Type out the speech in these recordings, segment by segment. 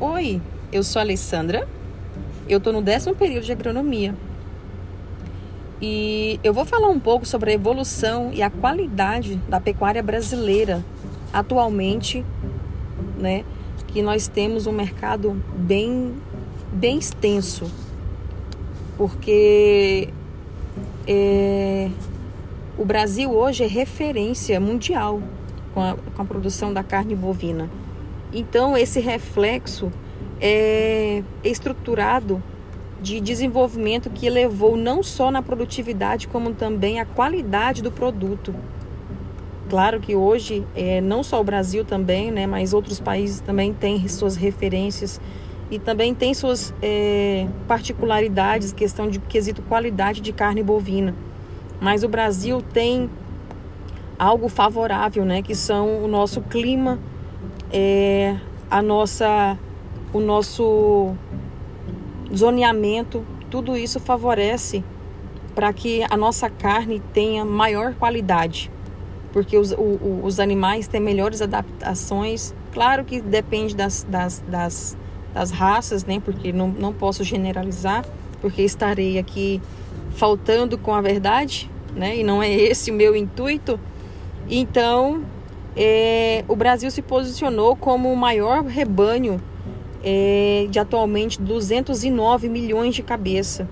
Oi, eu sou a Alessandra, eu estou no décimo período de agronomia e eu vou falar um pouco sobre a evolução e a qualidade da pecuária brasileira atualmente, né? Que nós temos um mercado bem, bem extenso, porque é, o Brasil hoje é referência mundial com a, com a produção da carne bovina. Então, esse reflexo é estruturado de desenvolvimento que levou não só na produtividade, como também a qualidade do produto. Claro que hoje, é, não só o Brasil também, né, mas outros países também têm suas referências e também tem suas é, particularidades, questão de quesito qualidade de carne bovina. Mas o Brasil tem algo favorável, né, que são o nosso clima, é, a nossa, o nosso zoneamento, tudo isso favorece para que a nossa carne tenha maior qualidade, porque os, o, os animais têm melhores adaptações. Claro que depende das, das, das, das raças, né? Porque não, não posso generalizar, porque estarei aqui faltando com a verdade, né? E não é esse o meu intuito. Então, é, o Brasil se posicionou como o maior rebanho é, de atualmente 209 milhões de cabeça.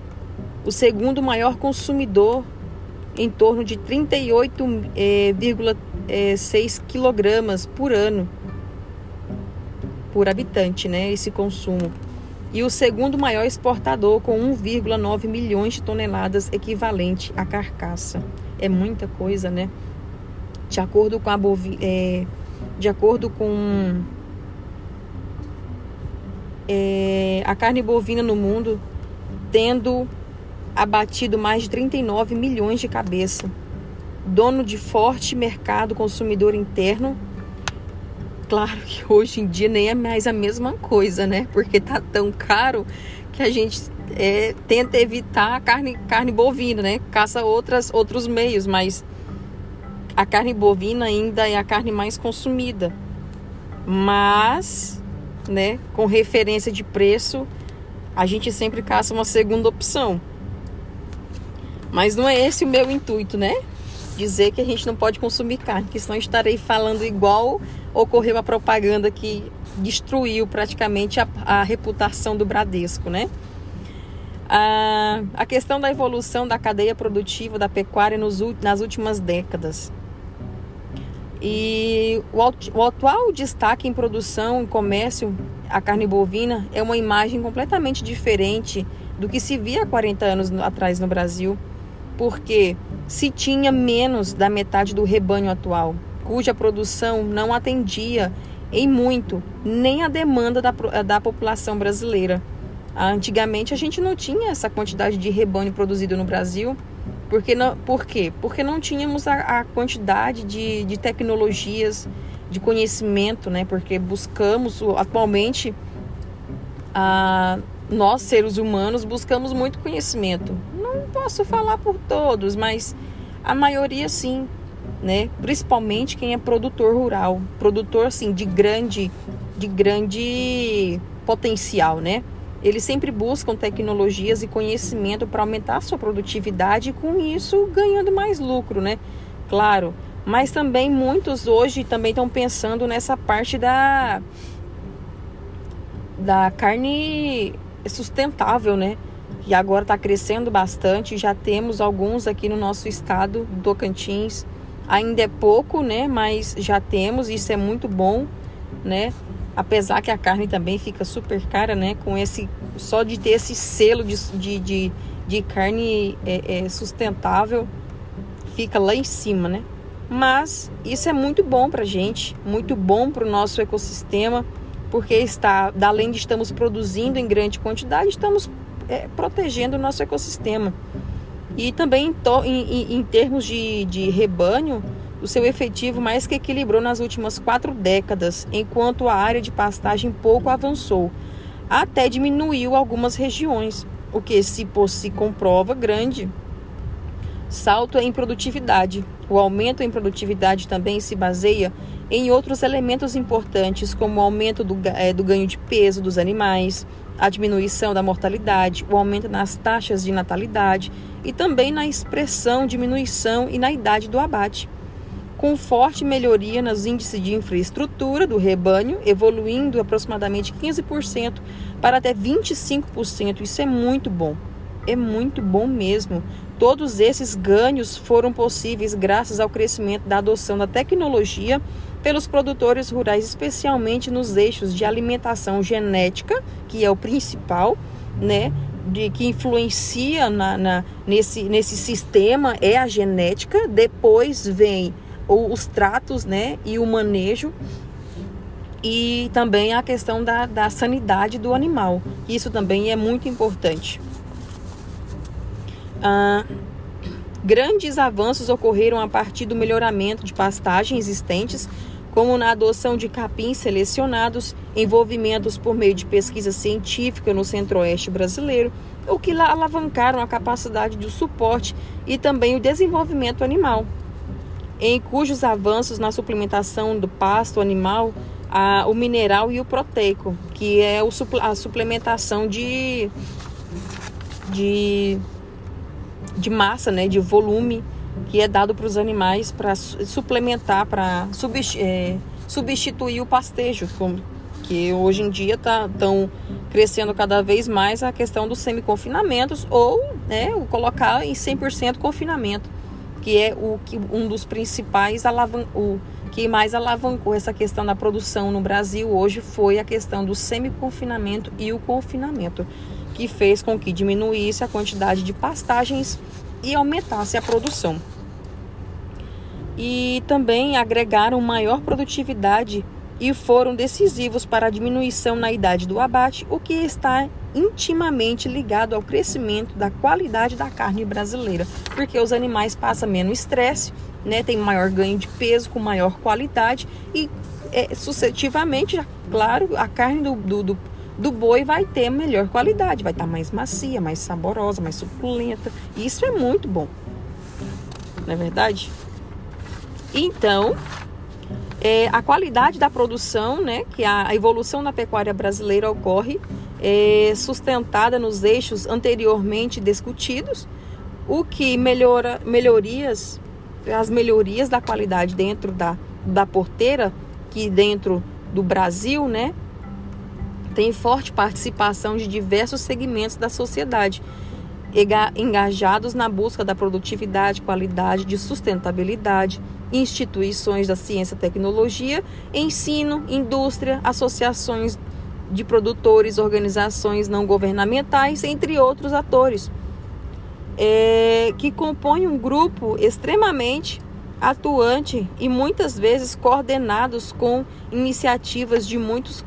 O segundo maior consumidor, em torno de 38,6 é, é quilogramas por ano por habitante, né? Esse consumo. E o segundo maior exportador, com 1,9 milhões de toneladas equivalente à carcaça. É muita coisa, né? De acordo com a bovi é, de acordo com é, a carne bovina no mundo tendo abatido mais de 39 milhões de cabeça. Dono de forte mercado consumidor interno. Claro que hoje em dia nem é mais a mesma coisa, né? Porque tá tão caro que a gente é, tenta evitar a carne, carne bovina, né? Caça outras, outros meios, mas a carne bovina ainda é a carne mais consumida. Mas né, com referência de preço, a gente sempre caça uma segunda opção. Mas não é esse o meu intuito, né? Dizer que a gente não pode consumir carne, que senão estarei falando igual ocorreu uma propaganda que destruiu praticamente a, a reputação do Bradesco, né? A, a questão da evolução da cadeia produtiva da pecuária nos, nas últimas décadas. E o, o atual destaque em produção e comércio, a carne bovina, é uma imagem completamente diferente do que se via há 40 anos atrás no Brasil, porque se tinha menos da metade do rebanho atual, cuja produção não atendia em muito nem a demanda da, da população brasileira. Antigamente a gente não tinha essa quantidade de rebanho produzido no Brasil porque não, por quê? Porque não tínhamos a, a quantidade de, de tecnologias, de conhecimento, né? Porque buscamos, atualmente, a, nós, seres humanos, buscamos muito conhecimento. Não posso falar por todos, mas a maioria sim, né? Principalmente quem é produtor rural, produtor assim de grande, de grande potencial, né? Eles sempre buscam tecnologias e conhecimento para aumentar a sua produtividade e com isso ganhando mais lucro, né? Claro, mas também muitos hoje também estão pensando nessa parte da da carne sustentável, né? E agora está crescendo bastante. Já temos alguns aqui no nosso estado, do Tocantins. Ainda é pouco, né? Mas já temos, isso é muito bom, né? Apesar que a carne também fica super cara, né? Com esse. Só de ter esse selo de, de, de, de carne é, é, sustentável, fica lá em cima, né? Mas isso é muito bom pra gente, muito bom para o nosso ecossistema, porque está, além de estamos produzindo em grande quantidade, estamos é, protegendo o nosso ecossistema. E também em, em, em termos de, de rebanho, o seu efetivo mais que equilibrou nas últimas quatro décadas, enquanto a área de pastagem pouco avançou, até diminuiu algumas regiões, o que se, se comprova grande salto em produtividade. O aumento em produtividade também se baseia em outros elementos importantes, como o aumento do, é, do ganho de peso dos animais, a diminuição da mortalidade, o aumento nas taxas de natalidade e também na expressão, diminuição e na idade do abate. Com forte melhoria nos índices de infraestrutura do rebanho, evoluindo aproximadamente 15% para até 25%. Isso é muito bom. É muito bom mesmo. Todos esses ganhos foram possíveis graças ao crescimento da adoção da tecnologia pelos produtores rurais, especialmente nos eixos de alimentação genética, que é o principal, né? De, que influencia na, na, nesse, nesse sistema é a genética, depois vem os tratos né, e o manejo e também a questão da, da sanidade do animal. Isso também é muito importante. Ah, grandes avanços ocorreram a partir do melhoramento de pastagens existentes como na adoção de capins selecionados, envolvimentos por meio de pesquisa científica no centro-oeste brasileiro, o que alavancaram a capacidade de suporte e também o desenvolvimento animal, em cujos avanços na suplementação do pasto animal, a, o mineral e o proteico, que é o, a suplementação de, de, de massa, né, de volume que é dado para os animais para suplementar, para é, substituir o pastejo, que hoje em dia estão tá, crescendo cada vez mais a questão dos semi-confinamentos ou né, o colocar em 100% confinamento, que é o que um dos principais alavan o que mais alavancou essa questão da produção no Brasil hoje foi a questão do semi-confinamento e o confinamento, que fez com que diminuísse a quantidade de pastagens e aumentasse a produção. E também agregaram maior produtividade e foram decisivos para a diminuição na idade do abate, o que está intimamente ligado ao crescimento da qualidade da carne brasileira, porque os animais passam menos estresse, né, tem maior ganho de peso com maior qualidade e é, sucessivamente, claro, a carne do, do, do do boi vai ter melhor qualidade, vai estar tá mais macia, mais saborosa, mais suculenta. Isso é muito bom. Não é verdade? Então, é, a qualidade da produção, né, que a, evolução na pecuária brasileira ocorre é, sustentada nos eixos anteriormente discutidos, o que melhora melhorias, as melhorias da qualidade dentro da, da porteira, que dentro do Brasil, né, tem forte participação de diversos segmentos da sociedade, engajados na busca da produtividade, qualidade, de sustentabilidade, instituições da ciência e tecnologia, ensino, indústria, associações de produtores, organizações não governamentais, entre outros atores, é, que compõem um grupo extremamente atuante e muitas vezes coordenados com iniciativas de muitos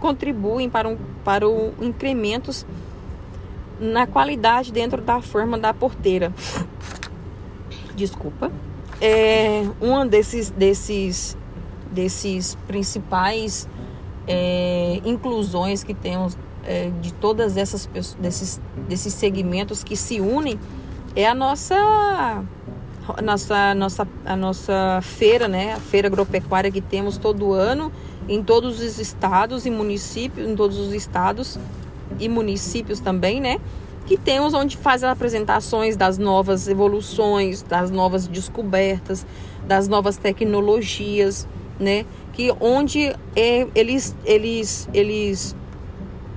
contribuem para, um, para o incrementos na qualidade dentro da forma da porteira. Desculpa. É uma desses desses desses principais é, inclusões que temos é, de todas essas desses desses segmentos que se unem é a nossa a nossa, nossa, a nossa feira, né? A feira agropecuária que temos todo ano em todos os estados e municípios, em todos os estados e municípios também, né? Que temos onde faz as apresentações das novas evoluções, das novas descobertas, das novas tecnologias, né? Que onde é, eles, eles, eles,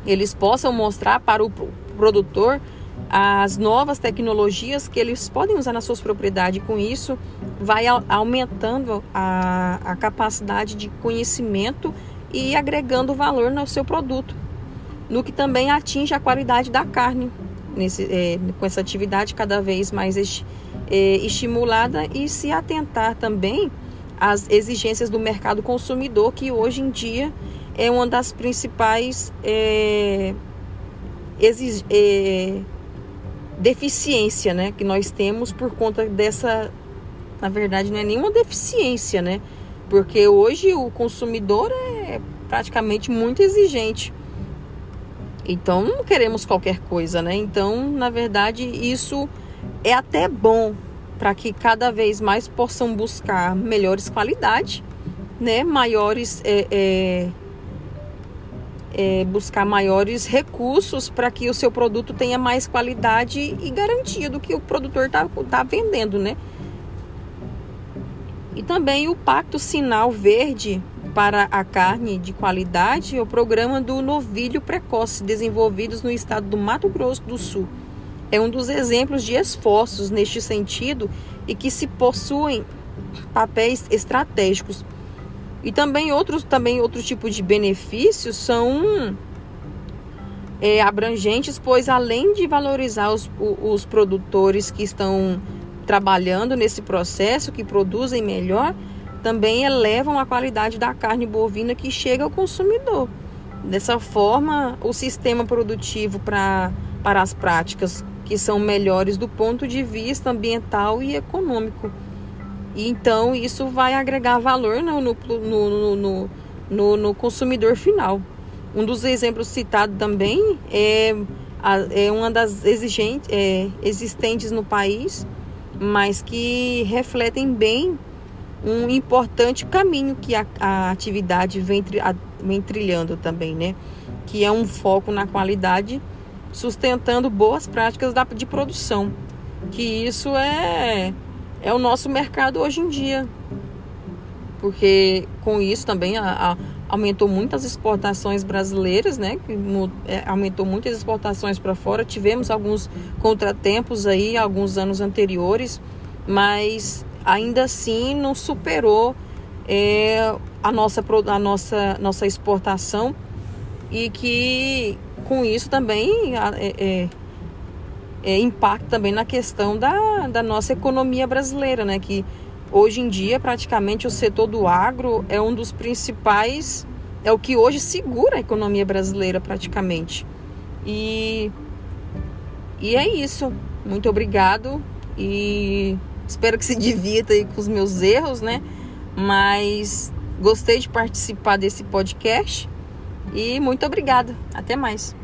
eles possam mostrar para o produtor as novas tecnologias que eles podem usar nas suas propriedades. Com isso, vai aumentando a, a capacidade de conhecimento e agregando valor no seu produto, no que também atinge a qualidade da carne, nesse, é, com essa atividade cada vez mais est, é, estimulada e se atentar também às exigências do mercado consumidor, que hoje em dia é uma das principais é, exig, é, deficiência, né, que nós temos por conta dessa, na verdade, não é nenhuma deficiência, né? Porque hoje o consumidor é praticamente muito exigente. Então não queremos qualquer coisa, né? Então, na verdade, isso é até bom para que cada vez mais possam buscar melhores qualidades, né? Maiores é, é, é, buscar maiores recursos para que o seu produto tenha mais qualidade e garantia do que o produtor está tá vendendo, né? E também o Pacto Sinal Verde para a carne de qualidade é o programa do novilho precoce desenvolvidos no estado do Mato Grosso do Sul. É um dos exemplos de esforços neste sentido e que se possuem papéis estratégicos e também outros também outro tipo de benefícios são é, abrangentes, pois além de valorizar os, os produtores que estão trabalhando nesse processo, que produzem melhor, também elevam a qualidade da carne bovina que chega ao consumidor. Dessa forma, o sistema produtivo pra, para as práticas que são melhores do ponto de vista ambiental e econômico. E então isso vai agregar valor no, no, no, no, no consumidor final. Um dos exemplos citados também é, é uma das exigentes, é, existentes no país, mas que refletem bem um importante caminho que a, a atividade vem, a, vem trilhando também, né? Que é um foco na qualidade, sustentando boas práticas da, de produção. Que isso é é o nosso mercado hoje em dia. Porque com isso também a, a, aumentou muitas exportações brasileiras, né? É, aumentou muitas exportações para fora. Tivemos alguns contratempos aí, alguns anos anteriores, mas ainda assim não superou é, a, nossa, a nossa, nossa exportação e que com isso também é, é, é, impacta também na questão da, da nossa economia brasileira, né? Que hoje em dia praticamente o setor do agro é um dos principais, é o que hoje segura a economia brasileira praticamente. E, e é isso. Muito obrigado e espero que se divirta aí com os meus erros, né? Mas gostei de participar desse podcast e muito obrigada. Até mais.